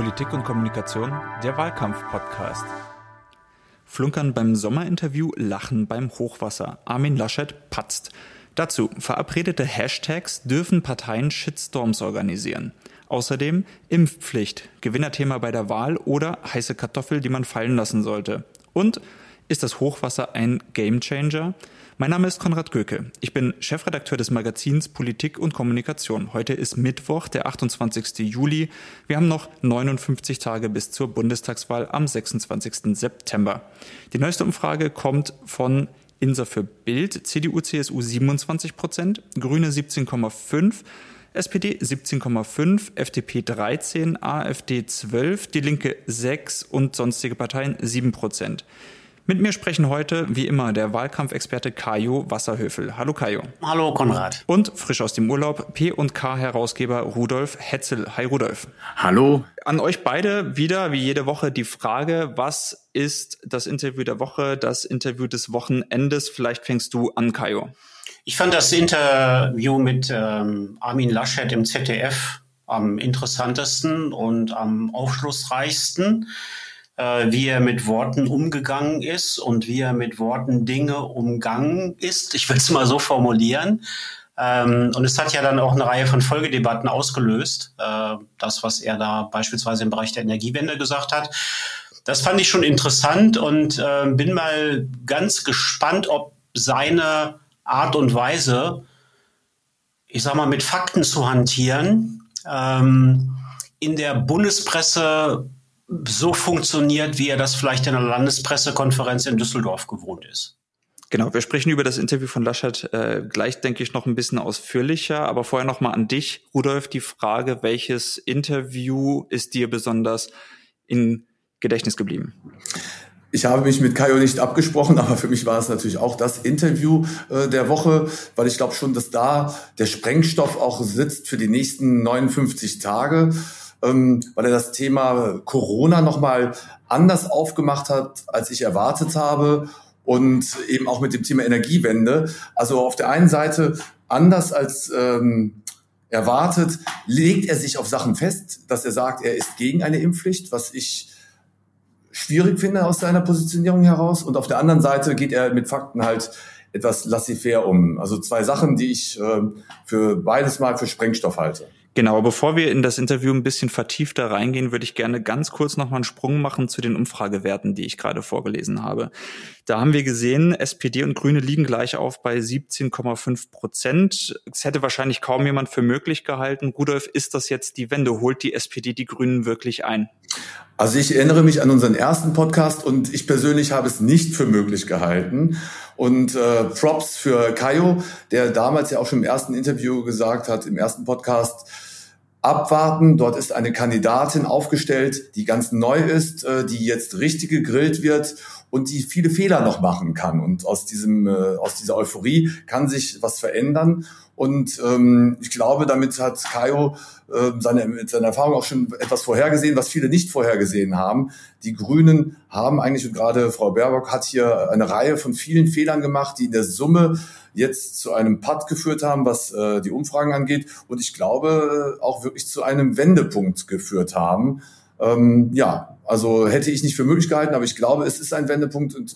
Politik und Kommunikation, der Wahlkampf-Podcast. Flunkern beim Sommerinterview, Lachen beim Hochwasser. Armin Laschet patzt. Dazu verabredete Hashtags dürfen Parteien Shitstorms organisieren. Außerdem Impfpflicht, Gewinnerthema bei der Wahl oder heiße Kartoffel, die man fallen lassen sollte. Und ist das Hochwasser ein Gamechanger? Mein Name ist Konrad Göke. Ich bin Chefredakteur des Magazins Politik und Kommunikation. Heute ist Mittwoch, der 28. Juli. Wir haben noch 59 Tage bis zur Bundestagswahl am 26. September. Die neueste Umfrage kommt von Insa für Bild, CDU, CSU 27 Prozent, Grüne 17,5, SPD 17,5, FDP 13, AfD 12, die Linke 6 und sonstige Parteien 7 Prozent. Mit mir sprechen heute, wie immer, der Wahlkampfexperte Kajo Wasserhöfel. Hallo Kajo. Hallo Konrad. Und frisch aus dem Urlaub P&K-Herausgeber Rudolf Hetzel. Hi Rudolf. Hallo. An euch beide wieder, wie jede Woche, die Frage, was ist das Interview der Woche, das Interview des Wochenendes? Vielleicht fängst du an, Kajo. Ich fand das Interview mit ähm, Armin Laschet im ZDF am interessantesten und am aufschlussreichsten äh, wie er mit Worten umgegangen ist und wie er mit Worten Dinge umgangen ist. Ich will es mal so formulieren. Ähm, und es hat ja dann auch eine Reihe von Folgedebatten ausgelöst. Äh, das, was er da beispielsweise im Bereich der Energiewende gesagt hat. Das fand ich schon interessant und äh, bin mal ganz gespannt, ob seine Art und Weise, ich sag mal, mit Fakten zu hantieren, ähm, in der Bundespresse so funktioniert, wie er das vielleicht in einer Landespressekonferenz in Düsseldorf gewohnt ist. Genau, wir sprechen über das Interview von Laschet äh, gleich, denke ich, noch ein bisschen ausführlicher. Aber vorher noch mal an dich, Rudolf, die Frage, welches Interview ist dir besonders in Gedächtnis geblieben? Ich habe mich mit Kajo nicht abgesprochen, aber für mich war es natürlich auch das Interview äh, der Woche, weil ich glaube schon, dass da der Sprengstoff auch sitzt für die nächsten 59 Tage ähm, weil er das Thema Corona nochmal anders aufgemacht hat, als ich erwartet habe und eben auch mit dem Thema Energiewende. Also auf der einen Seite anders als ähm, erwartet, legt er sich auf Sachen fest, dass er sagt, er ist gegen eine Impfpflicht, was ich schwierig finde aus seiner Positionierung heraus. Und auf der anderen Seite geht er mit Fakten halt etwas laissez-faire um. Also zwei Sachen, die ich äh, für beides mal für Sprengstoff halte. Genau, bevor wir in das Interview ein bisschen vertiefter reingehen, würde ich gerne ganz kurz nochmal einen Sprung machen zu den Umfragewerten, die ich gerade vorgelesen habe. Da haben wir gesehen, SPD und Grüne liegen gleich auf bei 17,5 Prozent. Es hätte wahrscheinlich kaum jemand für möglich gehalten. Rudolf, ist das jetzt die Wende? Holt die SPD die Grünen wirklich ein? Also ich erinnere mich an unseren ersten Podcast und ich persönlich habe es nicht für möglich gehalten. Und äh, Props für Kayo, der damals ja auch schon im ersten Interview gesagt hat, im ersten Podcast, abwarten. Dort ist eine Kandidatin aufgestellt, die ganz neu ist, äh, die jetzt richtig gegrillt wird und die viele Fehler noch machen kann. Und aus diesem, äh, aus dieser Euphorie kann sich was verändern. Und ähm, ich glaube, damit hat Kaio äh, seine, mit seiner Erfahrung auch schon etwas vorhergesehen, was viele nicht vorhergesehen haben. Die Grünen haben eigentlich, und gerade Frau Baerbock hat hier eine Reihe von vielen Fehlern gemacht, die in der Summe jetzt zu einem Patt geführt haben, was äh, die Umfragen angeht. Und ich glaube, äh, auch wirklich zu einem Wendepunkt geführt haben. Ähm, ja, also hätte ich nicht für möglich gehalten, aber ich glaube, es ist ein Wendepunkt. Und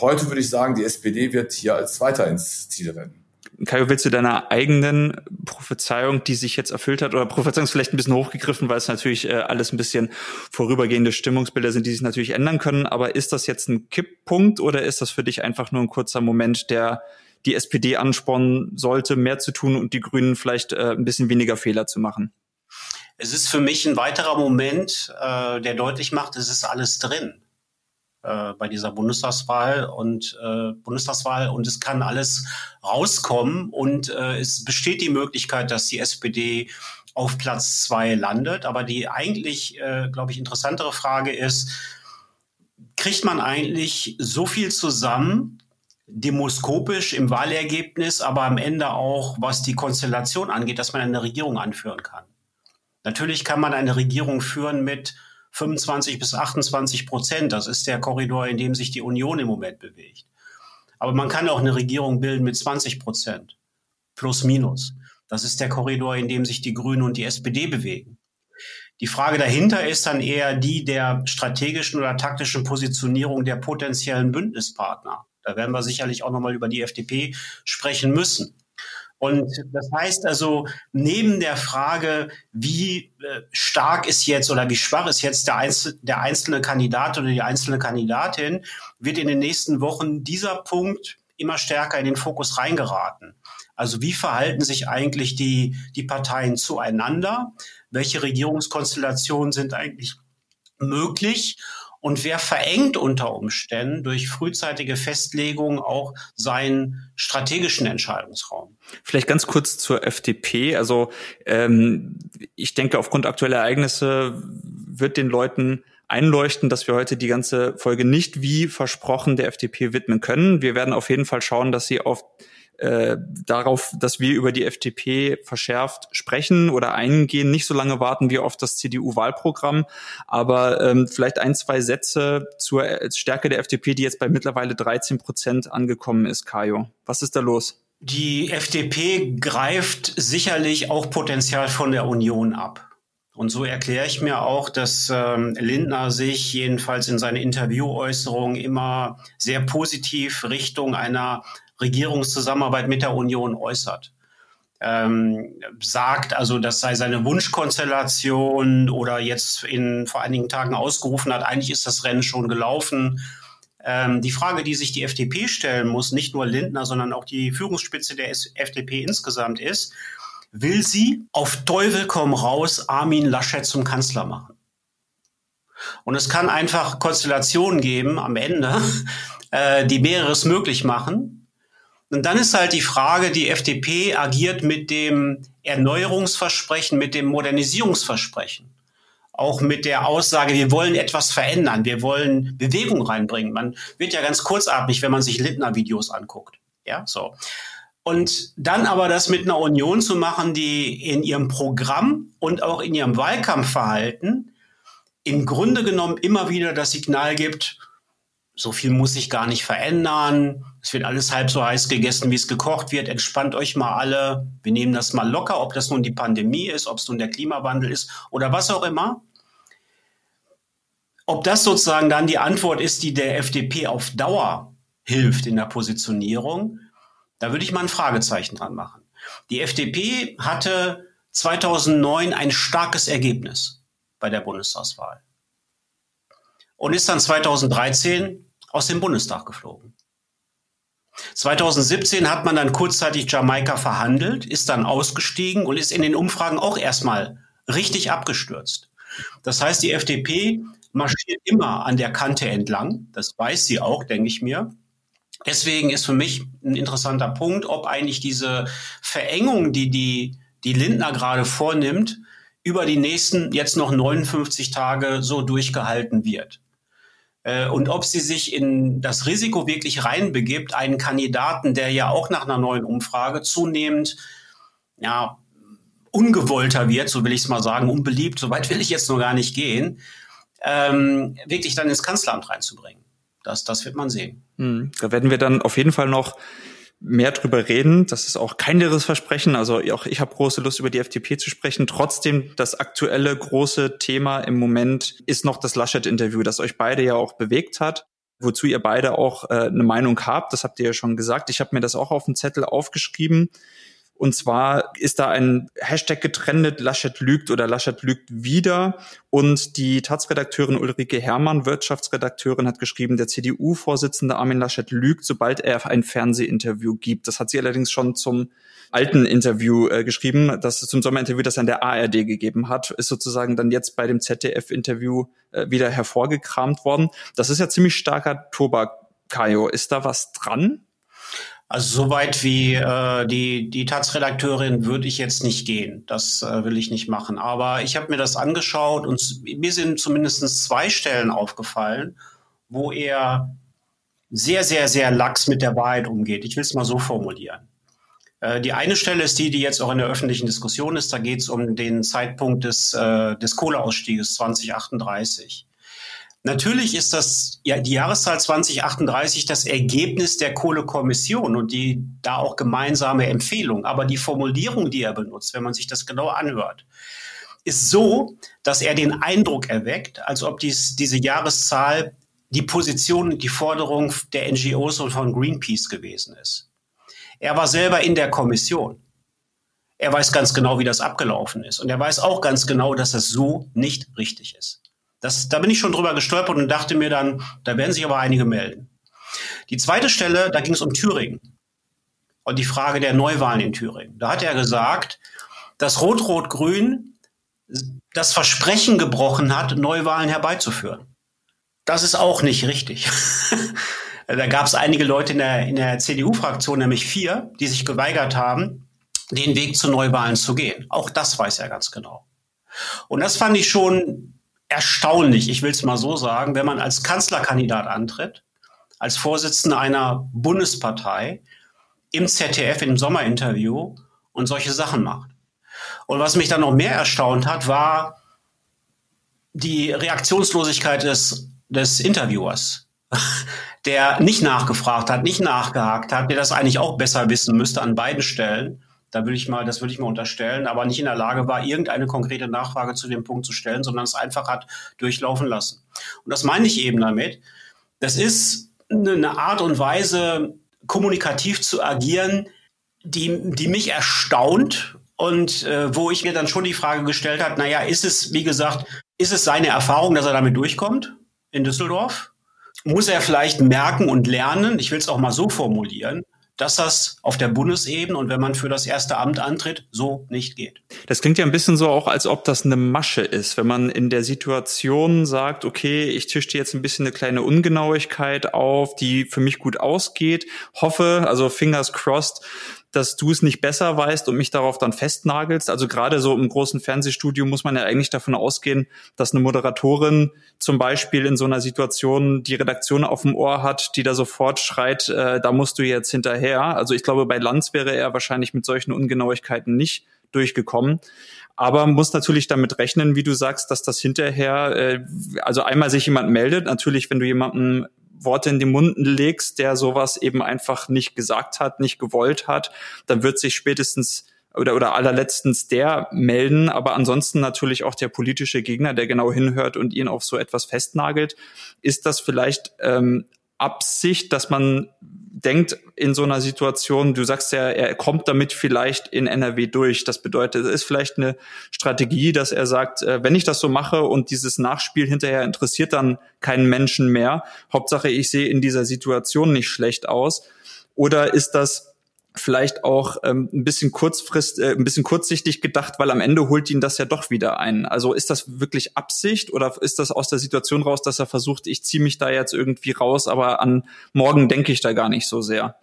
heute würde ich sagen, die SPD wird hier als Zweiter ins Ziel rennen. Kaio, willst du deiner eigenen Prophezeiung, die sich jetzt erfüllt hat, oder Prophezeiung ist vielleicht ein bisschen hochgegriffen, weil es natürlich äh, alles ein bisschen vorübergehende Stimmungsbilder sind, die sich natürlich ändern können, aber ist das jetzt ein Kipppunkt oder ist das für dich einfach nur ein kurzer Moment, der die SPD anspornen sollte, mehr zu tun und die Grünen vielleicht äh, ein bisschen weniger Fehler zu machen? Es ist für mich ein weiterer Moment, äh, der deutlich macht, es ist alles drin äh, bei dieser Bundestagswahl und äh, Bundestagswahl und es kann alles rauskommen und äh, es besteht die Möglichkeit, dass die SPD auf Platz zwei landet. Aber die eigentlich, äh, glaube ich, interessantere Frage ist, kriegt man eigentlich so viel zusammen, demoskopisch im Wahlergebnis, aber am Ende auch, was die Konstellation angeht, dass man eine Regierung anführen kann. Natürlich kann man eine Regierung führen mit 25 bis 28 Prozent. Das ist der Korridor, in dem sich die Union im Moment bewegt. Aber man kann auch eine Regierung bilden mit 20 Prozent. Plus, minus. Das ist der Korridor, in dem sich die Grünen und die SPD bewegen. Die Frage dahinter ist dann eher die der strategischen oder taktischen Positionierung der potenziellen Bündnispartner. Da werden wir sicherlich auch nochmal über die FDP sprechen müssen. Und das heißt also, neben der Frage, wie äh, stark ist jetzt oder wie schwach ist jetzt der, Einzel der einzelne Kandidat oder die einzelne Kandidatin, wird in den nächsten Wochen dieser Punkt immer stärker in den Fokus reingeraten. Also wie verhalten sich eigentlich die, die Parteien zueinander? Welche Regierungskonstellationen sind eigentlich möglich? Und wer verengt unter Umständen durch frühzeitige Festlegung auch seinen strategischen Entscheidungsraum? Vielleicht ganz kurz zur FDP. Also ähm, ich denke, aufgrund aktueller Ereignisse wird den Leuten einleuchten, dass wir heute die ganze Folge nicht wie versprochen der FDP widmen können. Wir werden auf jeden Fall schauen, dass sie auf äh, darauf, dass wir über die FDP verschärft sprechen oder eingehen, nicht so lange warten wie auf das CDU-Wahlprogramm, aber ähm, vielleicht ein, zwei Sätze zur Stärke der FDP, die jetzt bei mittlerweile 13 Prozent angekommen ist, Kajo. Was ist da los? Die FDP greift sicherlich auch Potenzial von der Union ab. Und so erkläre ich mir auch, dass ähm, Lindner sich jedenfalls in seinen Interviewäußerungen immer sehr positiv Richtung einer Regierungszusammenarbeit mit der Union äußert. Ähm, sagt also, das sei seine Wunschkonstellation oder jetzt in vor einigen Tagen ausgerufen hat, eigentlich ist das Rennen schon gelaufen. Ähm, die Frage, die sich die FDP stellen muss, nicht nur Lindner, sondern auch die Führungsspitze der FDP insgesamt ist, will sie auf Teufel komm raus Armin Laschet zum Kanzler machen? Und es kann einfach Konstellationen geben am Ende, äh, die mehreres möglich machen. Und dann ist halt die Frage, die FDP agiert mit dem Erneuerungsversprechen, mit dem Modernisierungsversprechen. Auch mit der Aussage, wir wollen etwas verändern, wir wollen Bewegung reinbringen. Man wird ja ganz kurzatmig, wenn man sich Lindner-Videos anguckt. Ja, so. Und dann aber das mit einer Union zu machen, die in ihrem Programm und auch in ihrem Wahlkampfverhalten im Grunde genommen immer wieder das Signal gibt, so viel muss sich gar nicht verändern. Es wird alles halb so heiß gegessen, wie es gekocht wird. Entspannt euch mal alle. Wir nehmen das mal locker, ob das nun die Pandemie ist, ob es nun der Klimawandel ist oder was auch immer. Ob das sozusagen dann die Antwort ist, die der FDP auf Dauer hilft in der Positionierung, da würde ich mal ein Fragezeichen dran machen. Die FDP hatte 2009 ein starkes Ergebnis bei der Bundestagswahl und ist dann 2013 aus dem Bundestag geflogen. 2017 hat man dann kurzzeitig Jamaika verhandelt, ist dann ausgestiegen und ist in den Umfragen auch erstmal richtig abgestürzt. Das heißt, die FDP marschiert immer an der Kante entlang. Das weiß sie auch, denke ich mir. Deswegen ist für mich ein interessanter Punkt, ob eigentlich diese Verengung, die die, die Lindner gerade vornimmt, über die nächsten jetzt noch 59 Tage so durchgehalten wird. Äh, und ob sie sich in das Risiko wirklich reinbegibt, einen Kandidaten, der ja auch nach einer neuen Umfrage zunehmend ja, ungewollter wird, so will ich es mal sagen, unbeliebt, so weit will ich jetzt noch gar nicht gehen, ähm, wirklich dann ins Kanzleramt reinzubringen. Das, das wird man sehen. Hm, da werden wir dann auf jeden Fall noch mehr drüber reden. Das ist auch kein leeres Versprechen. Also auch ich habe große Lust, über die FDP zu sprechen. Trotzdem, das aktuelle große Thema im Moment ist noch das Laschet-Interview, das euch beide ja auch bewegt hat wozu ihr beide auch äh, eine Meinung habt. Das habt ihr ja schon gesagt. Ich habe mir das auch auf dem Zettel aufgeschrieben. Und zwar ist da ein Hashtag getrennt, Laschet lügt oder Laschet lügt wieder. Und die Taz-Redakteurin Ulrike Herrmann, Wirtschaftsredakteurin, hat geschrieben, der CDU-Vorsitzende Armin Laschet lügt, sobald er ein Fernsehinterview gibt. Das hat sie allerdings schon zum alten Interview äh, geschrieben, das zum Sommerinterview, das er an der ARD gegeben hat, ist sozusagen dann jetzt bei dem ZDF-Interview äh, wieder hervorgekramt worden. Das ist ja ziemlich starker Tobak, Kajo. Ist da was dran? Also soweit wie äh, die, die Taz-Redakteurin würde ich jetzt nicht gehen. Das äh, will ich nicht machen. Aber ich habe mir das angeschaut und mir sind zumindest zwei Stellen aufgefallen, wo er sehr, sehr, sehr lax mit der Wahrheit umgeht. Ich will es mal so formulieren. Äh, die eine Stelle ist die, die jetzt auch in der öffentlichen Diskussion ist. Da geht es um den Zeitpunkt des, äh, des Kohleausstieges 2038. Natürlich ist das ja die Jahreszahl 2038 das Ergebnis der Kohlekommission und die da auch gemeinsame Empfehlung. Aber die Formulierung, die er benutzt, wenn man sich das genau anhört, ist so, dass er den Eindruck erweckt, als ob dies, diese Jahreszahl die Position, die Forderung der NGOs und von Greenpeace gewesen ist. Er war selber in der Kommission. Er weiß ganz genau, wie das abgelaufen ist. Und er weiß auch ganz genau, dass das so nicht richtig ist. Das, da bin ich schon drüber gestolpert und dachte mir dann, da werden sich aber einige melden. Die zweite Stelle, da ging es um Thüringen und die Frage der Neuwahlen in Thüringen. Da hat er gesagt, dass Rot-Rot-Grün das Versprechen gebrochen hat, Neuwahlen herbeizuführen. Das ist auch nicht richtig. da gab es einige Leute in der, in der CDU-Fraktion, nämlich vier, die sich geweigert haben, den Weg zu Neuwahlen zu gehen. Auch das weiß er ganz genau. Und das fand ich schon erstaunlich, ich will es mal so sagen, wenn man als Kanzlerkandidat antritt, als Vorsitzender einer Bundespartei im ZDF im Sommerinterview und solche Sachen macht. Und was mich dann noch mehr erstaunt hat, war die Reaktionslosigkeit des des Interviewers, der nicht nachgefragt hat, nicht nachgehakt hat, der das eigentlich auch besser wissen müsste an beiden Stellen. Da würde ich mal, das würde ich mal unterstellen, aber nicht in der Lage war, irgendeine konkrete Nachfrage zu dem Punkt zu stellen, sondern es einfach hat durchlaufen lassen. Und das meine ich eben damit. Das ist eine Art und Weise, kommunikativ zu agieren, die, die mich erstaunt und äh, wo ich mir dann schon die Frage gestellt habe, naja, ist es, wie gesagt, ist es seine Erfahrung, dass er damit durchkommt? in Düsseldorf, muss er vielleicht merken und lernen, ich will es auch mal so formulieren, dass das auf der Bundesebene und wenn man für das erste Amt antritt, so nicht geht. Das klingt ja ein bisschen so auch, als ob das eine Masche ist, wenn man in der Situation sagt, okay, ich tische dir jetzt ein bisschen eine kleine Ungenauigkeit auf, die für mich gut ausgeht, hoffe, also fingers crossed, dass du es nicht besser weißt und mich darauf dann festnagelst. Also gerade so im großen Fernsehstudio muss man ja eigentlich davon ausgehen, dass eine Moderatorin zum Beispiel in so einer Situation die Redaktion auf dem Ohr hat, die da sofort schreit, äh, da musst du jetzt hinterher. Also ich glaube, bei Lanz wäre er wahrscheinlich mit solchen Ungenauigkeiten nicht durchgekommen. Aber muss natürlich damit rechnen, wie du sagst, dass das hinterher, äh, also einmal sich jemand meldet, natürlich, wenn du jemanden Worte in den Mund legst, der sowas eben einfach nicht gesagt hat, nicht gewollt hat, dann wird sich spätestens oder, oder allerletztens der melden, aber ansonsten natürlich auch der politische Gegner, der genau hinhört und ihn auf so etwas festnagelt. Ist das vielleicht ähm, Absicht, dass man denkt in so einer Situation, du sagst ja, er kommt damit vielleicht in NRW durch. Das bedeutet, es ist vielleicht eine Strategie, dass er sagt, äh, wenn ich das so mache und dieses Nachspiel hinterher interessiert dann keinen Menschen mehr, Hauptsache ich sehe in dieser Situation nicht schlecht aus. Oder ist das vielleicht auch ähm, ein bisschen kurzfrist, äh, ein bisschen kurzsichtig gedacht, weil am Ende holt ihn das ja doch wieder ein. Also ist das wirklich Absicht oder ist das aus der Situation raus, dass er versucht, ich ziehe mich da jetzt irgendwie raus, aber an morgen denke ich da gar nicht so sehr?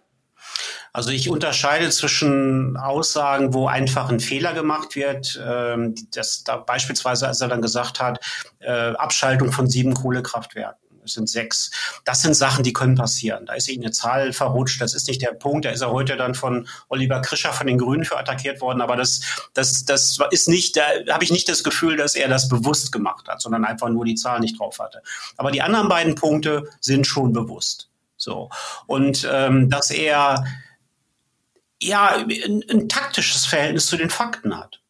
Also ich unterscheide zwischen Aussagen, wo einfach ein Fehler gemacht wird, ähm, das da beispielsweise, als er dann gesagt hat, äh, Abschaltung von sieben Kohlekraftwerken es sind sechs. Das sind Sachen, die können passieren. Da ist ihnen eine Zahl verrutscht, das ist nicht der Punkt. Da ist er heute dann von Oliver Krischer von den Grünen für attackiert worden, aber das, das, das ist nicht, da habe ich nicht das Gefühl, dass er das bewusst gemacht hat, sondern einfach nur die Zahl nicht drauf hatte. Aber die anderen beiden Punkte sind schon bewusst. So. Und ähm, dass er ja ein, ein taktisches Verhältnis zu den Fakten hat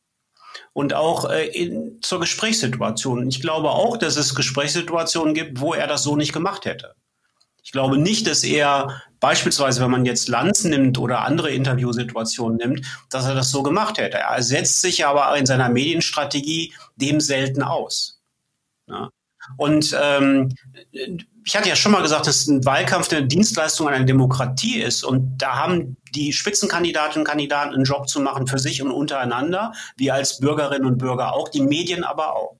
und auch äh, in, zur Gesprächssituation. Ich glaube auch, dass es Gesprächssituationen gibt, wo er das so nicht gemacht hätte. Ich glaube nicht, dass er beispielsweise, wenn man jetzt Lanz nimmt oder andere Interviewsituationen nimmt, dass er das so gemacht hätte. Er setzt sich aber in seiner Medienstrategie dem selten aus. Ja. Und ähm, ich hatte ja schon mal gesagt, dass ein Wahlkampf eine Dienstleistung einer Demokratie ist. Und da haben die Spitzenkandidatinnen und Kandidaten einen Job zu machen für sich und untereinander, wir als Bürgerinnen und Bürger auch, die Medien aber auch.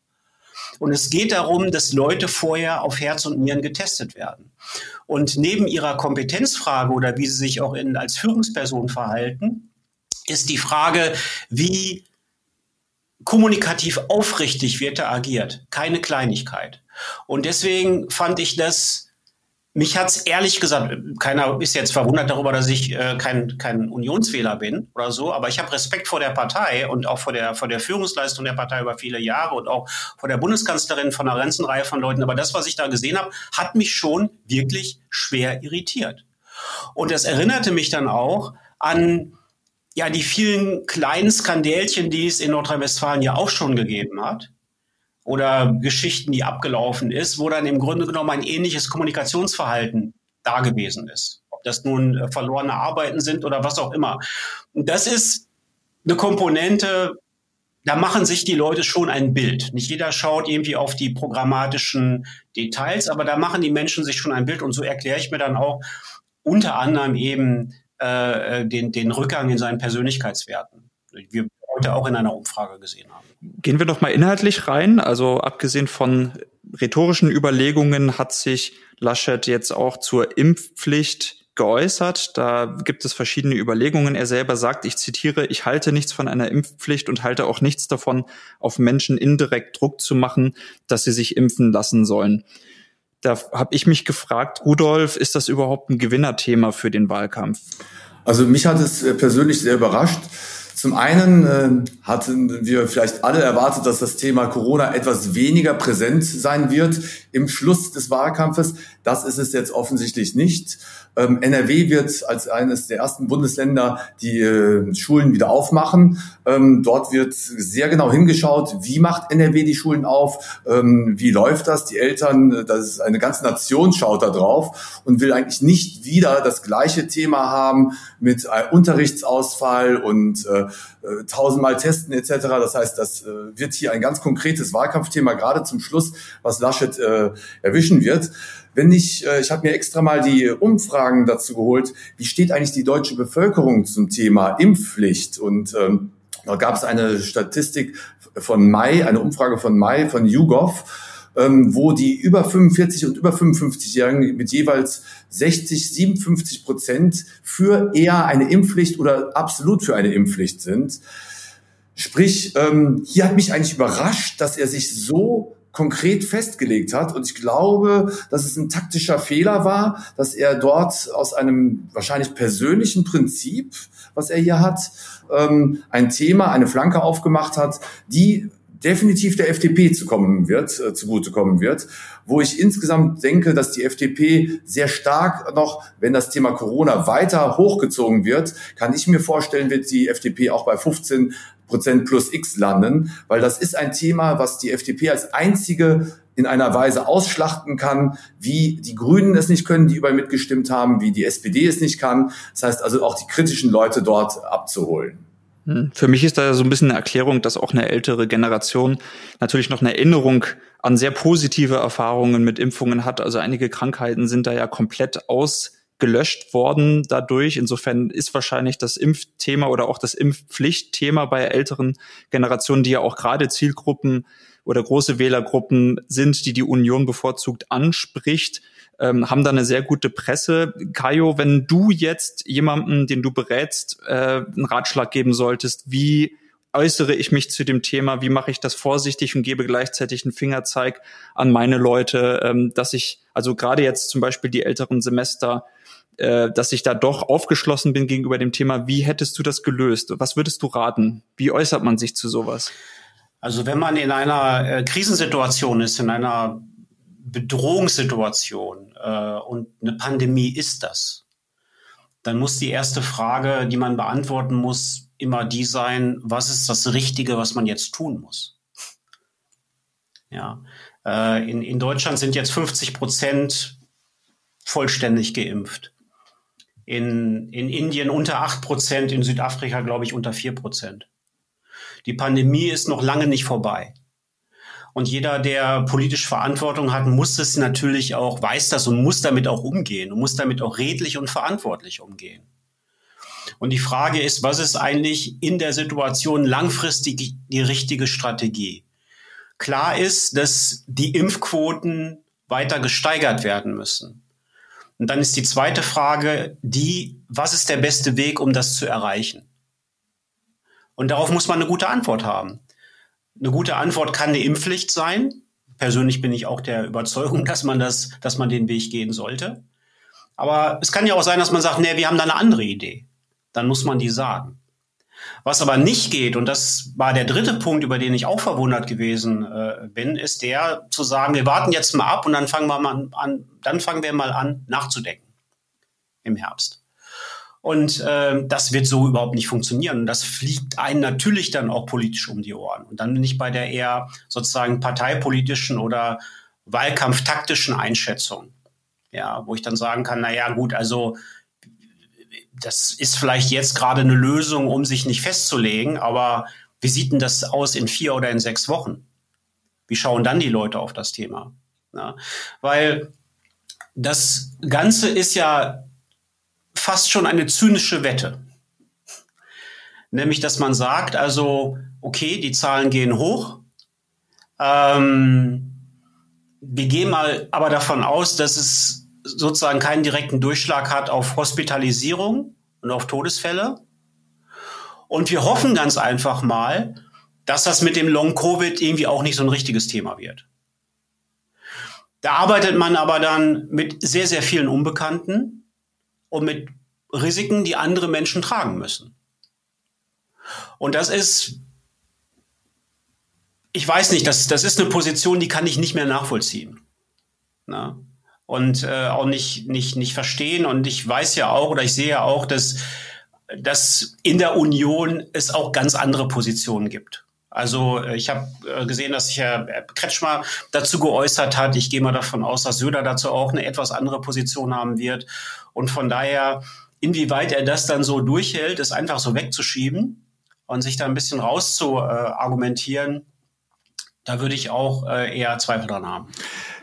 Und es geht darum, dass Leute vorher auf Herz und Nieren getestet werden. Und neben ihrer Kompetenzfrage oder wie sie sich auch in, als Führungsperson verhalten, ist die Frage, wie kommunikativ aufrichtig wird da agiert. Keine Kleinigkeit. Und deswegen fand ich das, mich hat's ehrlich gesagt, keiner ist jetzt verwundert darüber, dass ich äh, kein, kein Unionswähler bin oder so, aber ich habe Respekt vor der Partei und auch vor der, vor der Führungsleistung der Partei über viele Jahre und auch vor der Bundeskanzlerin von einer ganzen Reihe von Leuten. Aber das, was ich da gesehen habe, hat mich schon wirklich schwer irritiert. Und das erinnerte mich dann auch an ja die vielen kleinen Skandälchen, die es in Nordrhein-Westfalen ja auch schon gegeben hat, oder Geschichten, die abgelaufen ist, wo dann im Grunde genommen ein ähnliches Kommunikationsverhalten da gewesen ist. Ob das nun äh, verlorene Arbeiten sind oder was auch immer. Und das ist eine Komponente, da machen sich die Leute schon ein Bild. Nicht jeder schaut irgendwie auf die programmatischen Details, aber da machen die Menschen sich schon ein Bild und so erkläre ich mir dann auch unter anderem eben äh, den, den Rückgang in seinen Persönlichkeitswerten. Wir heute auch in einer Umfrage gesehen haben. Gehen wir doch mal inhaltlich rein. Also abgesehen von rhetorischen Überlegungen hat sich Laschet jetzt auch zur Impfpflicht geäußert. Da gibt es verschiedene Überlegungen. Er selber sagt, ich zitiere, ich halte nichts von einer Impfpflicht und halte auch nichts davon, auf Menschen indirekt Druck zu machen, dass sie sich impfen lassen sollen. Da habe ich mich gefragt, Rudolf, ist das überhaupt ein Gewinnerthema für den Wahlkampf? Also mich hat es äh, persönlich sehr überrascht. Zum einen äh, hatten wir vielleicht alle erwartet, dass das Thema Corona etwas weniger präsent sein wird im Schluss des Wahlkampfes. Das ist es jetzt offensichtlich nicht. Ähm, NRW wird als eines der ersten Bundesländer die äh, Schulen wieder aufmachen. Ähm, dort wird sehr genau hingeschaut, wie macht NRW die Schulen auf, ähm, wie läuft das. Die Eltern, das ist eine ganze Nation schaut da drauf und will eigentlich nicht wieder das gleiche Thema haben mit äh, Unterrichtsausfall und äh, äh, tausendmal testen etc. Das heißt, das äh, wird hier ein ganz konkretes Wahlkampfthema, gerade zum Schluss, was Laschet äh, erwischen wird. Wenn ich, äh, ich habe mir extra mal die Umfragen dazu geholt, wie steht eigentlich die deutsche Bevölkerung zum Thema Impfpflicht? Und ähm, da gab es eine Statistik von Mai, eine Umfrage von Mai von YouGov, ähm, wo die über 45 und über 55-Jährigen mit jeweils 60, 57 Prozent für eher eine Impfpflicht oder absolut für eine Impfpflicht sind. Sprich, ähm, hier hat mich eigentlich überrascht, dass er sich so konkret festgelegt hat. Und ich glaube, dass es ein taktischer Fehler war, dass er dort aus einem wahrscheinlich persönlichen Prinzip, was er hier hat, ähm, ein Thema, eine Flanke aufgemacht hat, die definitiv der FDP zu kommen wird, äh, zugutekommen wird, wo ich insgesamt denke, dass die FDP sehr stark noch, wenn das Thema Corona weiter hochgezogen wird, kann ich mir vorstellen, wird die FDP auch bei 15 Prozent plus X landen, weil das ist ein Thema, was die FDP als einzige in einer Weise ausschlachten kann, wie die Grünen es nicht können, die überall mitgestimmt haben, wie die SPD es nicht kann. Das heißt also auch die kritischen Leute dort abzuholen. Hm. Für mich ist da so ein bisschen eine Erklärung, dass auch eine ältere Generation natürlich noch eine Erinnerung an sehr positive Erfahrungen mit Impfungen hat. Also einige Krankheiten sind da ja komplett ausgelöscht worden dadurch. Insofern ist wahrscheinlich das Impfthema oder auch das Impfpflichtthema bei älteren Generationen, die ja auch gerade Zielgruppen oder große Wählergruppen sind, die die Union bevorzugt anspricht, ähm, haben da eine sehr gute Presse. Kajo, wenn du jetzt jemanden, den du berätst, äh, einen Ratschlag geben solltest, wie äußere ich mich zu dem Thema, wie mache ich das vorsichtig und gebe gleichzeitig einen Fingerzeig an meine Leute, ähm, dass ich, also gerade jetzt zum Beispiel die älteren Semester, äh, dass ich da doch aufgeschlossen bin gegenüber dem Thema, wie hättest du das gelöst? Was würdest du raten? Wie äußert man sich zu sowas? Also wenn man in einer äh, Krisensituation ist, in einer Bedrohungssituation äh, und eine Pandemie ist das, dann muss die erste Frage, die man beantworten muss, immer die sein, was ist das Richtige, was man jetzt tun muss? Ja, äh, in, in Deutschland sind jetzt 50 Prozent vollständig geimpft. In, in Indien unter 8 Prozent, in Südafrika, glaube ich, unter 4 Prozent. Die Pandemie ist noch lange nicht vorbei. Und jeder, der politisch Verantwortung hat, muss es natürlich auch, weiß das und muss damit auch umgehen und muss damit auch redlich und verantwortlich umgehen. Und die Frage ist, was ist eigentlich in der Situation langfristig die richtige Strategie? Klar ist, dass die Impfquoten weiter gesteigert werden müssen. Und dann ist die zweite Frage die, was ist der beste Weg, um das zu erreichen? Und darauf muss man eine gute Antwort haben. Eine gute Antwort kann eine Impfpflicht sein. Persönlich bin ich auch der Überzeugung, dass man das, dass man den Weg gehen sollte. Aber es kann ja auch sein, dass man sagt, nee, wir haben da eine andere Idee. Dann muss man die sagen. Was aber nicht geht, und das war der dritte Punkt, über den ich auch verwundert gewesen äh, bin, ist der zu sagen, wir warten jetzt mal ab und dann fangen wir mal an, dann fangen wir mal an nachzudenken im Herbst. Und äh, das wird so überhaupt nicht funktionieren. Und das fliegt einen natürlich dann auch politisch um die Ohren. Und dann bin ich bei der eher sozusagen parteipolitischen oder wahlkampftaktischen Einschätzung. Ja, wo ich dann sagen kann, na ja, gut, also das ist vielleicht jetzt gerade eine Lösung, um sich nicht festzulegen, aber wie sieht denn das aus in vier oder in sechs Wochen? Wie schauen dann die Leute auf das Thema? Ja, weil das Ganze ist ja fast schon eine zynische Wette. Nämlich, dass man sagt, also, okay, die Zahlen gehen hoch. Ähm, wir gehen mal aber davon aus, dass es sozusagen keinen direkten Durchschlag hat auf Hospitalisierung und auf Todesfälle. Und wir hoffen ganz einfach mal, dass das mit dem Long-Covid irgendwie auch nicht so ein richtiges Thema wird. Da arbeitet man aber dann mit sehr, sehr vielen Unbekannten und mit Risiken, die andere Menschen tragen müssen. Und das ist, ich weiß nicht, das, das ist eine Position, die kann ich nicht mehr nachvollziehen. Na? Und äh, auch nicht, nicht, nicht verstehen. Und ich weiß ja auch oder ich sehe ja auch, dass, dass in der Union es auch ganz andere Positionen gibt. Also äh, ich habe äh, gesehen, dass sich Herr Kretschmer dazu geäußert hat. Ich gehe mal davon aus, dass Söder dazu auch eine etwas andere Position haben wird. Und von daher, inwieweit er das dann so durchhält, ist einfach so wegzuschieben und sich da ein bisschen raus zu äh, argumentieren, da würde ich auch äh, eher Zweifel dran haben.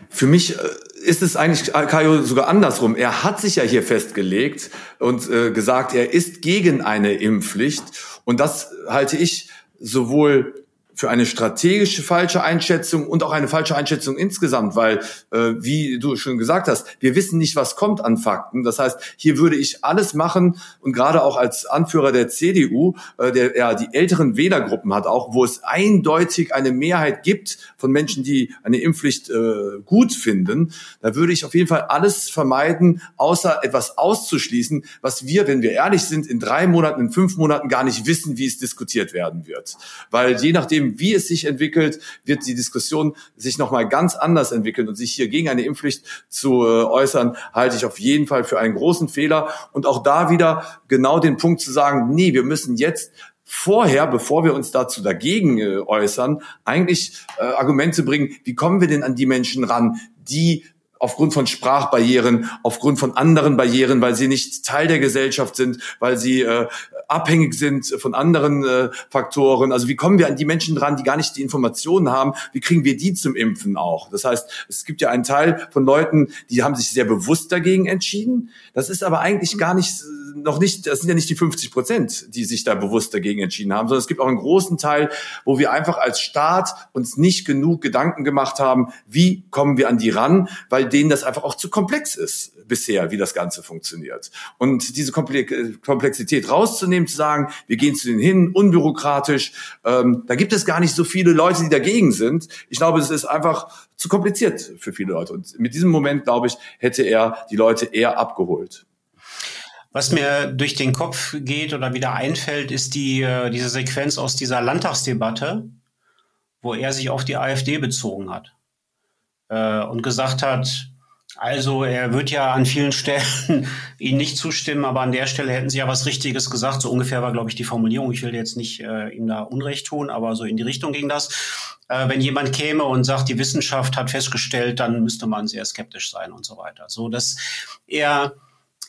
Für mich äh, ist es eigentlich, Kajo, sogar andersrum. Er hat sich ja hier festgelegt und äh, gesagt, er ist gegen eine Impfpflicht. Und das halte ich sowohl für eine strategische falsche Einschätzung und auch eine falsche Einschätzung insgesamt, weil, äh, wie du schon gesagt hast, wir wissen nicht, was kommt an Fakten. Das heißt, hier würde ich alles machen und gerade auch als Anführer der CDU, äh, der ja die älteren Wählergruppen hat, auch wo es eindeutig eine Mehrheit gibt von Menschen, die eine Impfpflicht äh, gut finden, da würde ich auf jeden Fall alles vermeiden, außer etwas auszuschließen, was wir, wenn wir ehrlich sind, in drei Monaten, in fünf Monaten gar nicht wissen, wie es diskutiert werden wird. Weil je nachdem, wie es sich entwickelt, wird die Diskussion sich nochmal ganz anders entwickeln und sich hier gegen eine Impfpflicht zu äh, äußern, halte ich auf jeden Fall für einen großen Fehler. Und auch da wieder genau den Punkt zu sagen, nee, wir müssen jetzt vorher, bevor wir uns dazu dagegen äh, äußern, eigentlich äh, Argumente bringen, wie kommen wir denn an die Menschen ran, die aufgrund von Sprachbarrieren, aufgrund von anderen Barrieren, weil sie nicht Teil der Gesellschaft sind, weil sie äh, abhängig sind von anderen äh, Faktoren. Also wie kommen wir an die Menschen dran, die gar nicht die Informationen haben? Wie kriegen wir die zum Impfen auch? Das heißt, es gibt ja einen Teil von Leuten, die haben sich sehr bewusst dagegen entschieden. Das ist aber eigentlich gar nicht noch nicht, das sind ja nicht die 50 Prozent, die sich da bewusst dagegen entschieden haben, sondern es gibt auch einen großen Teil, wo wir einfach als Staat uns nicht genug Gedanken gemacht haben, wie kommen wir an die ran, weil denen das einfach auch zu komplex ist bisher, wie das Ganze funktioniert. Und diese Komplexität rauszunehmen, zu sagen, wir gehen zu denen hin, unbürokratisch, ähm, da gibt es gar nicht so viele Leute, die dagegen sind. Ich glaube, es ist einfach zu kompliziert für viele Leute. Und mit diesem Moment, glaube ich, hätte er die Leute eher abgeholt. Was mir durch den Kopf geht oder wieder einfällt, ist die, äh, diese Sequenz aus dieser Landtagsdebatte, wo er sich auf die AfD bezogen hat äh, und gesagt hat, also er wird ja an vielen Stellen Ihnen nicht zustimmen, aber an der Stelle hätten Sie ja was Richtiges gesagt. So ungefähr war, glaube ich, die Formulierung. Ich will jetzt nicht äh, ihm da Unrecht tun, aber so in die Richtung ging das. Äh, wenn jemand käme und sagt, die Wissenschaft hat festgestellt, dann müsste man sehr skeptisch sein und so weiter. So, dass er,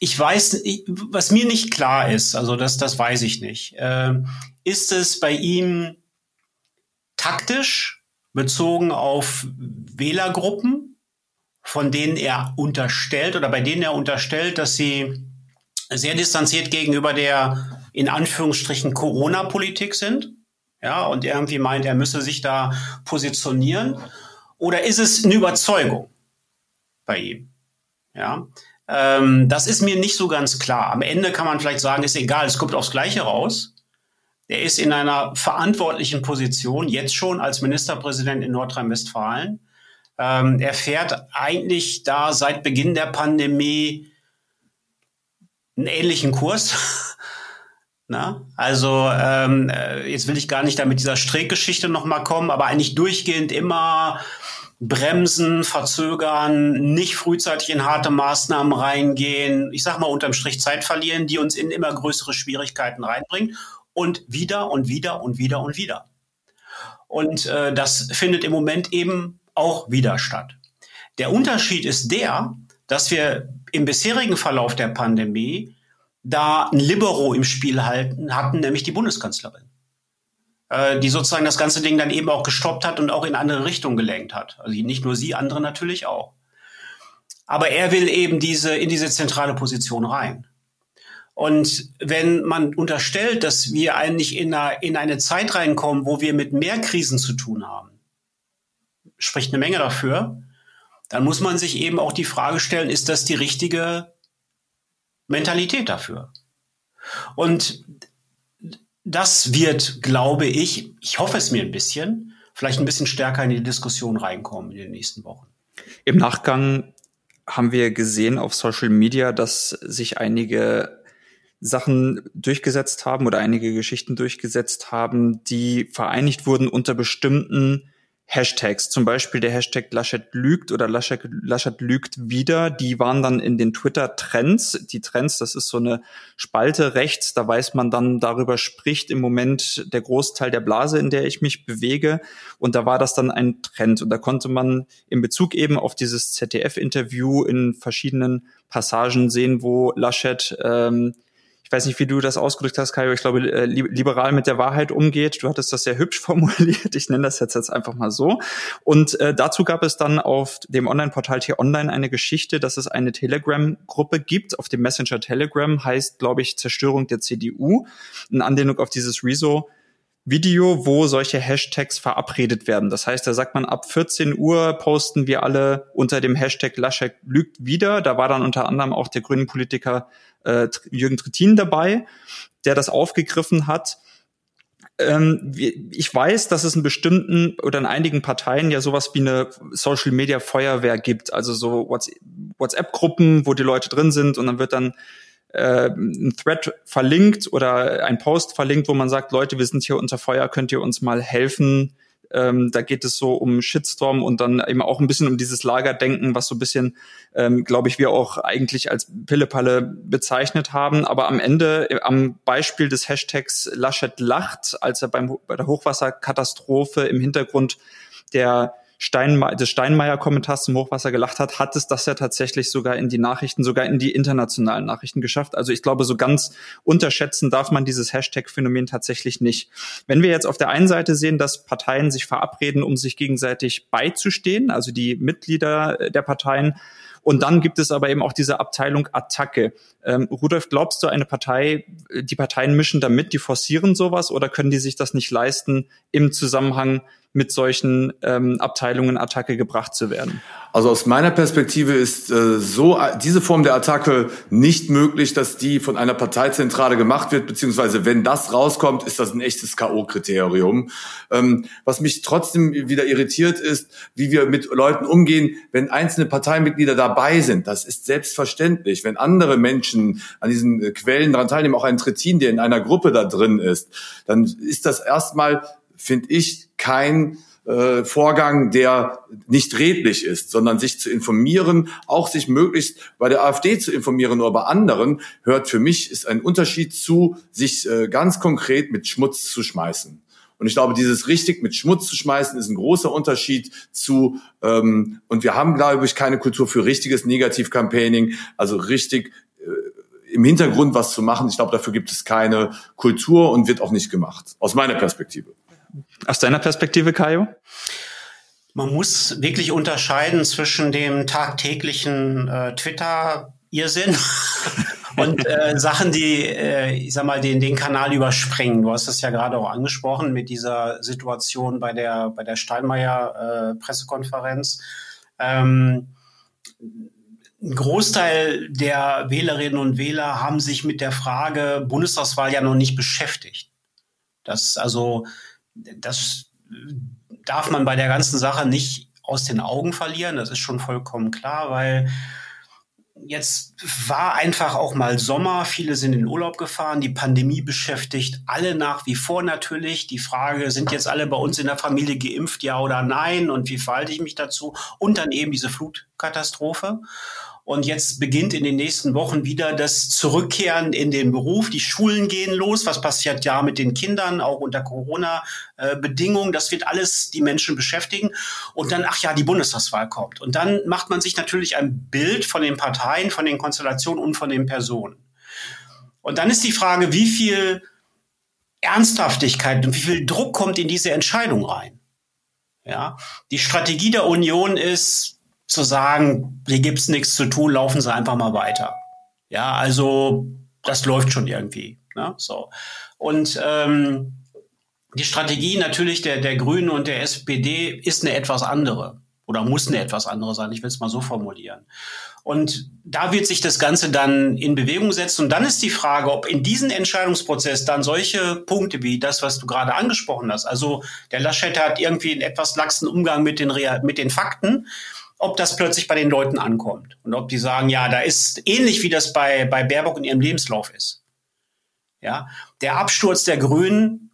ich weiß, was mir nicht klar ist, also das, das weiß ich nicht. Äh, ist es bei ihm taktisch bezogen auf Wählergruppen? von denen er unterstellt oder bei denen er unterstellt, dass sie sehr distanziert gegenüber der in Anführungsstrichen Corona-Politik sind. Ja, und irgendwie meint, er müsse sich da positionieren. Oder ist es eine Überzeugung bei ihm? Ja, ähm, das ist mir nicht so ganz klar. Am Ende kann man vielleicht sagen, ist egal, es kommt aufs Gleiche raus. Er ist in einer verantwortlichen Position, jetzt schon als Ministerpräsident in Nordrhein-Westfalen. Ähm, er fährt eigentlich da seit Beginn der Pandemie einen ähnlichen Kurs. Na? Also ähm, äh, jetzt will ich gar nicht da mit dieser Streckgeschichte nochmal kommen, aber eigentlich durchgehend immer bremsen, verzögern, nicht frühzeitig in harte Maßnahmen reingehen, ich sag mal unterm Strich Zeit verlieren, die uns in immer größere Schwierigkeiten reinbringen und wieder und wieder und wieder und wieder. Und äh, das findet im Moment eben auch wieder statt. Der Unterschied ist der, dass wir im bisherigen Verlauf der Pandemie da ein Libero im Spiel halten, hatten, nämlich die Bundeskanzlerin, äh, die sozusagen das ganze Ding dann eben auch gestoppt hat und auch in andere Richtungen gelenkt hat. Also nicht nur sie, andere natürlich auch. Aber er will eben diese, in diese zentrale Position rein. Und wenn man unterstellt, dass wir eigentlich in eine, in eine Zeit reinkommen, wo wir mit mehr Krisen zu tun haben, spricht eine Menge dafür, dann muss man sich eben auch die Frage stellen, ist das die richtige Mentalität dafür? Und das wird, glaube ich, ich hoffe es mir ein bisschen, vielleicht ein bisschen stärker in die Diskussion reinkommen in den nächsten Wochen. Im Nachgang haben wir gesehen auf Social Media, dass sich einige Sachen durchgesetzt haben oder einige Geschichten durchgesetzt haben, die vereinigt wurden unter bestimmten Hashtags, zum Beispiel der Hashtag Laschet lügt oder Laschet, Laschet lügt wieder, die waren dann in den Twitter-Trends. Die Trends, das ist so eine Spalte rechts, da weiß man dann, darüber spricht im Moment der Großteil der Blase, in der ich mich bewege. Und da war das dann ein Trend. Und da konnte man in Bezug eben auf dieses ZDF-Interview in verschiedenen Passagen sehen, wo Laschet ähm, ich weiß nicht, wie du das ausgedrückt hast, Kaio, ich glaube, äh, liberal mit der Wahrheit umgeht. Du hattest das sehr hübsch formuliert. Ich nenne das jetzt, jetzt einfach mal so. Und äh, dazu gab es dann auf dem Online-Portal T-Online eine Geschichte, dass es eine Telegram-Gruppe gibt. Auf dem Messenger Telegram heißt, glaube ich, Zerstörung der CDU. In Anlehnung auf dieses Rezo Video, wo solche Hashtags verabredet werden. Das heißt, da sagt man, ab 14 Uhr posten wir alle unter dem Hashtag Laschet lügt wieder. Da war dann unter anderem auch der grünen Politiker äh, Jürgen Trittin dabei, der das aufgegriffen hat. Ähm, ich weiß, dass es in bestimmten oder in einigen Parteien ja sowas wie eine Social Media Feuerwehr gibt, also so WhatsApp-Gruppen, wo die Leute drin sind und dann wird dann äh, ein Thread verlinkt oder ein Post verlinkt, wo man sagt, Leute, wir sind hier unter Feuer, könnt ihr uns mal helfen? Ähm, da geht es so um Shitstorm und dann eben auch ein bisschen um dieses Lagerdenken, was so ein bisschen, ähm, glaube ich, wir auch eigentlich als Pillepalle bezeichnet haben. Aber am Ende, äh, am Beispiel des Hashtags Laschet lacht, als er beim, bei der Hochwasserkatastrophe im Hintergrund der Steinme des Steinmeier-Kommentars zum Hochwasser gelacht hat, hat es das ja tatsächlich sogar in die Nachrichten, sogar in die internationalen Nachrichten geschafft. Also ich glaube, so ganz unterschätzen darf man dieses Hashtag-Phänomen tatsächlich nicht. Wenn wir jetzt auf der einen Seite sehen, dass Parteien sich verabreden, um sich gegenseitig beizustehen, also die Mitglieder der Parteien, und dann gibt es aber eben auch diese Abteilung Attacke. Ähm, Rudolf, glaubst du, eine Partei, die Parteien mischen da mit, die forcieren sowas oder können die sich das nicht leisten im Zusammenhang mit solchen ähm, Abteilungen Attacke gebracht zu werden? Also aus meiner Perspektive ist äh, so diese Form der Attacke nicht möglich, dass die von einer Parteizentrale gemacht wird, beziehungsweise wenn das rauskommt, ist das ein echtes KO-Kriterium. Ähm, was mich trotzdem wieder irritiert ist, wie wir mit Leuten umgehen, wenn einzelne Parteimitglieder dabei sind. Das ist selbstverständlich. Wenn andere Menschen an diesen Quellen daran teilnehmen, auch ein Trittin, der in einer Gruppe da drin ist, dann ist das erstmal finde ich, kein äh, Vorgang, der nicht redlich ist, sondern sich zu informieren, auch sich möglichst bei der AfD zu informieren oder bei anderen, hört für mich, ist ein Unterschied zu, sich äh, ganz konkret mit Schmutz zu schmeißen. Und ich glaube, dieses richtig mit Schmutz zu schmeißen, ist ein großer Unterschied zu, ähm, und wir haben, glaube ich, keine Kultur für richtiges Negativ-Campaigning, also richtig äh, im Hintergrund was zu machen. Ich glaube, dafür gibt es keine Kultur und wird auch nicht gemacht, aus meiner Perspektive. Aus deiner Perspektive, Kajo? Man muss wirklich unterscheiden zwischen dem tagtäglichen äh, Twitter-Irrsinn und äh, Sachen, die, äh, ich sag mal, den, den Kanal überspringen. Du hast es ja gerade auch angesprochen mit dieser Situation bei der, bei der Steinmeier-Pressekonferenz. Äh, ähm, ein Großteil der Wählerinnen und Wähler haben sich mit der Frage Bundestagswahl ja noch nicht beschäftigt. Das also das darf man bei der ganzen Sache nicht aus den Augen verlieren. Das ist schon vollkommen klar, weil Jetzt war einfach auch mal Sommer, viele sind in Urlaub gefahren, die Pandemie beschäftigt alle nach wie vor natürlich. Die Frage, sind jetzt alle bei uns in der Familie geimpft, ja oder nein und wie verhalte ich mich dazu? Und dann eben diese Flutkatastrophe. Und jetzt beginnt in den nächsten Wochen wieder das Zurückkehren in den Beruf. Die Schulen gehen los. Was passiert ja mit den Kindern, auch unter Corona-Bedingungen? Das wird alles die Menschen beschäftigen. Und dann, ach ja, die Bundestagswahl kommt. Und dann macht man sich natürlich ein Bild von den Parteien, von den Konstellationen und von den Personen. Und dann ist die Frage, wie viel Ernsthaftigkeit und wie viel Druck kommt in diese Entscheidung rein? Ja, die Strategie der Union ist, zu sagen, hier gibt's nichts zu tun, laufen Sie einfach mal weiter. Ja, also das läuft schon irgendwie. Ne? So. Und ähm, die Strategie natürlich der, der Grünen und der SPD ist eine etwas andere oder muss eine etwas andere sein. Ich will es mal so formulieren. Und da wird sich das Ganze dann in Bewegung setzen. Und dann ist die Frage, ob in diesem Entscheidungsprozess dann solche Punkte wie das, was du gerade angesprochen hast, also der Laschet hat irgendwie einen etwas laxen Umgang mit den, Real mit den Fakten, ob das plötzlich bei den Leuten ankommt und ob die sagen, ja, da ist ähnlich wie das bei, bei Baerbock in ihrem Lebenslauf ist. Ja, der Absturz der Grünen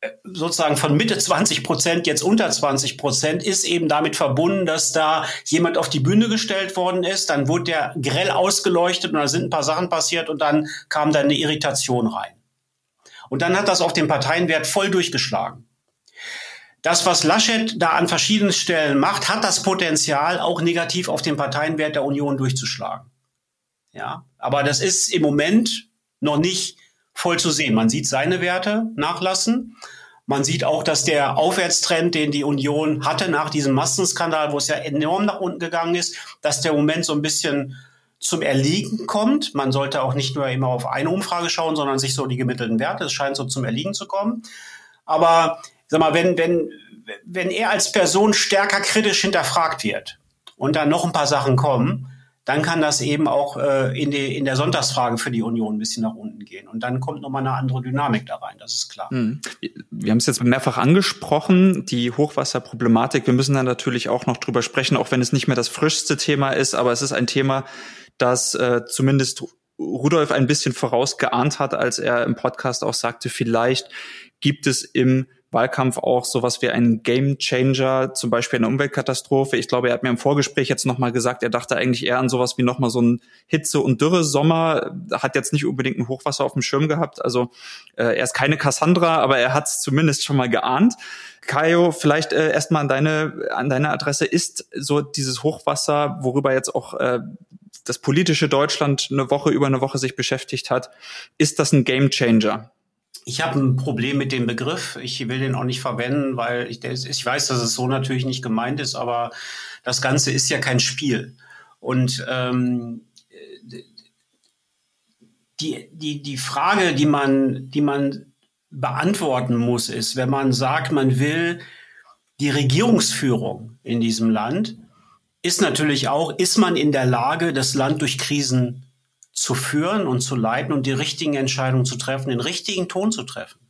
äh, sozusagen von Mitte 20 Prozent jetzt unter 20 Prozent ist eben damit verbunden, dass da jemand auf die Bühne gestellt worden ist, dann wurde der grell ausgeleuchtet und da sind ein paar Sachen passiert und dann kam da eine Irritation rein. Und dann hat das auf den Parteienwert voll durchgeschlagen das, was Laschet da an verschiedenen Stellen macht, hat das Potenzial, auch negativ auf den Parteienwert der Union durchzuschlagen. Ja, aber das ist im Moment noch nicht voll zu sehen. Man sieht seine Werte nachlassen. Man sieht auch, dass der Aufwärtstrend, den die Union hatte nach diesem Massenskandal, wo es ja enorm nach unten gegangen ist, dass der Moment so ein bisschen zum Erliegen kommt. Man sollte auch nicht nur immer auf eine Umfrage schauen, sondern sich so die gemittelten Werte. Es scheint so zum Erliegen zu kommen. Aber sag mal, wenn, wenn, wenn er als Person stärker kritisch hinterfragt wird und dann noch ein paar Sachen kommen, dann kann das eben auch äh, in, die, in der Sonntagsfrage für die Union ein bisschen nach unten gehen. Und dann kommt nochmal eine andere Dynamik da rein, das ist klar. Hm. Wir haben es jetzt mehrfach angesprochen, die Hochwasserproblematik. Wir müssen da natürlich auch noch drüber sprechen, auch wenn es nicht mehr das frischste Thema ist, aber es ist ein Thema, das äh, zumindest Rudolf ein bisschen vorausgeahnt hat, als er im Podcast auch sagte, vielleicht gibt es im Wahlkampf auch sowas wie ein Game Changer, zum Beispiel eine Umweltkatastrophe. Ich glaube, er hat mir im Vorgespräch jetzt nochmal gesagt, er dachte eigentlich eher an sowas wie nochmal so ein Hitze- und Dürre-Sommer, hat jetzt nicht unbedingt ein Hochwasser auf dem Schirm gehabt. Also äh, er ist keine Cassandra, aber er hat es zumindest schon mal geahnt. Kaio, vielleicht äh, erstmal an deine, an deine Adresse. Ist so dieses Hochwasser, worüber jetzt auch äh, das politische Deutschland eine Woche über eine Woche sich beschäftigt hat, ist das ein Game Changer? Ich habe ein Problem mit dem Begriff. Ich will den auch nicht verwenden, weil ich, ich weiß, dass es so natürlich nicht gemeint ist, aber das Ganze ist ja kein Spiel. Und ähm, die, die, die Frage, die man, die man beantworten muss, ist, wenn man sagt, man will die Regierungsführung in diesem Land, ist natürlich auch, ist man in der Lage, das Land durch Krisen zu führen und zu leiten und die richtigen Entscheidungen zu treffen, den richtigen Ton zu treffen.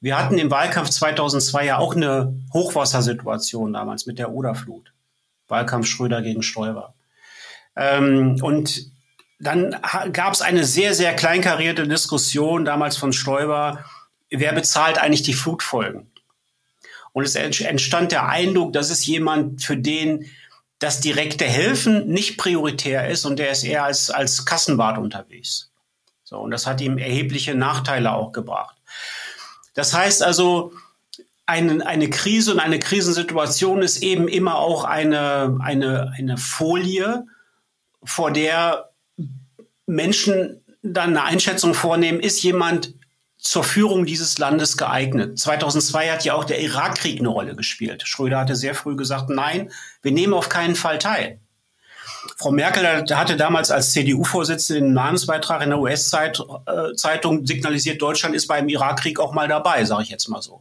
Wir hatten im Wahlkampf 2002 ja auch eine Hochwassersituation damals mit der Oderflut. Wahlkampf Schröder gegen Stoiber. Ähm, und dann gab es eine sehr, sehr kleinkarierte Diskussion damals von Stoiber, wer bezahlt eigentlich die Flutfolgen? Und es entstand der Eindruck, das ist jemand, für den das direkte Helfen nicht prioritär ist und der ist eher als, als Kassenwart unterwegs. So, und das hat ihm erhebliche Nachteile auch gebracht. Das heißt also, eine, eine Krise und eine Krisensituation ist eben immer auch eine, eine, eine Folie, vor der Menschen dann eine Einschätzung vornehmen, ist jemand zur Führung dieses Landes geeignet. 2002 hat ja auch der Irakkrieg eine Rolle gespielt. Schröder hatte sehr früh gesagt, nein, wir nehmen auf keinen Fall teil. Frau Merkel hatte damals als CDU-Vorsitzende einen Namensbeitrag in der US-Zeitung signalisiert, Deutschland ist beim Irakkrieg auch mal dabei, sage ich jetzt mal so.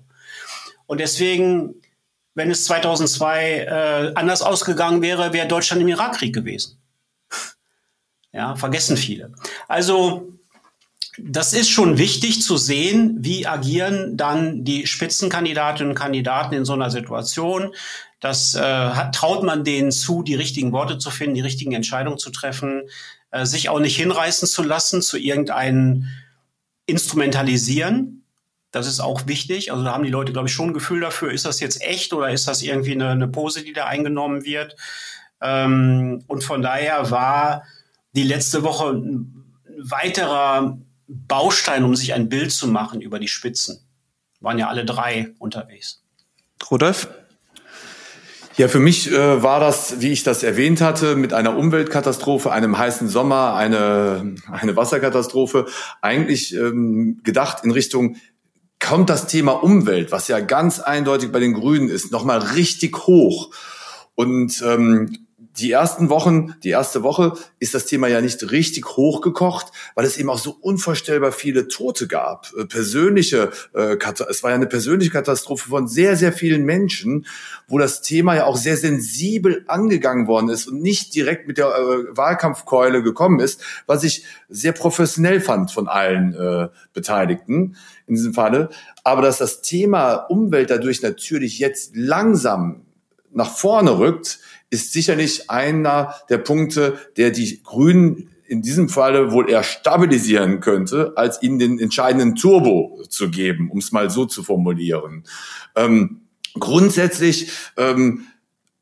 Und deswegen, wenn es 2002 äh, anders ausgegangen wäre, wäre Deutschland im Irakkrieg gewesen. Ja, vergessen viele. Also das ist schon wichtig zu sehen, wie agieren dann die Spitzenkandidatinnen und Kandidaten in so einer Situation. Das äh, hat, traut man denen zu, die richtigen Worte zu finden, die richtigen Entscheidungen zu treffen, äh, sich auch nicht hinreißen zu lassen zu irgendeinem Instrumentalisieren. Das ist auch wichtig. Also da haben die Leute, glaube ich, schon ein Gefühl dafür, ist das jetzt echt oder ist das irgendwie eine, eine Pose, die da eingenommen wird. Ähm, und von daher war die letzte Woche ein weiterer Baustein, um sich ein Bild zu machen über die Spitzen. Waren ja alle drei unterwegs. Rudolf? Ja, für mich äh, war das, wie ich das erwähnt hatte, mit einer Umweltkatastrophe, einem heißen Sommer, eine, eine Wasserkatastrophe, eigentlich ähm, gedacht in Richtung, kommt das Thema Umwelt, was ja ganz eindeutig bei den Grünen ist, nochmal richtig hoch. Und ähm, die ersten Wochen, die erste Woche ist das Thema ja nicht richtig hochgekocht, weil es eben auch so unvorstellbar viele Tote gab. Äh, persönliche, äh, es war ja eine persönliche Katastrophe von sehr, sehr vielen Menschen, wo das Thema ja auch sehr sensibel angegangen worden ist und nicht direkt mit der äh, Wahlkampfkeule gekommen ist, was ich sehr professionell fand von allen äh, Beteiligten in diesem Falle. Aber dass das Thema Umwelt dadurch natürlich jetzt langsam nach vorne rückt, ist sicherlich einer der Punkte, der die Grünen in diesem Falle wohl eher stabilisieren könnte, als ihnen den entscheidenden Turbo zu geben, um es mal so zu formulieren. Ähm, grundsätzlich ähm,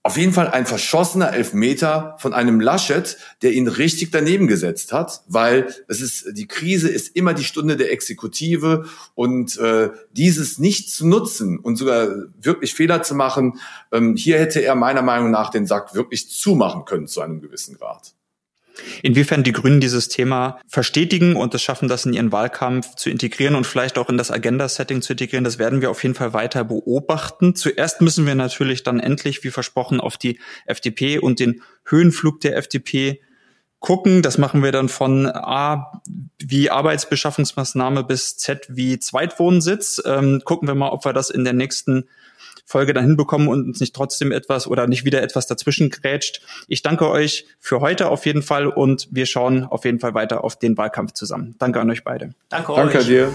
auf jeden Fall ein verschossener Elfmeter von einem Laschet, der ihn richtig daneben gesetzt hat, weil es ist die Krise ist immer die Stunde der Exekutive und äh, dieses nicht zu nutzen und sogar wirklich Fehler zu machen, ähm, hier hätte er meiner Meinung nach den Sack wirklich zumachen können zu einem gewissen Grad. Inwiefern die Grünen dieses Thema verstetigen und es schaffen, das in ihren Wahlkampf zu integrieren und vielleicht auch in das Agenda-Setting zu integrieren, das werden wir auf jeden Fall weiter beobachten. Zuerst müssen wir natürlich dann endlich, wie versprochen, auf die FDP und den Höhenflug der FDP gucken. Das machen wir dann von A wie Arbeitsbeschaffungsmaßnahme bis Z wie Zweitwohnsitz. Ähm, gucken wir mal, ob wir das in der nächsten Folge dann hinbekommen und uns nicht trotzdem etwas oder nicht wieder etwas dazwischen grätscht. Ich danke euch für heute auf jeden Fall und wir schauen auf jeden Fall weiter auf den Wahlkampf zusammen. Danke an euch beide. Danke, danke euch. dir.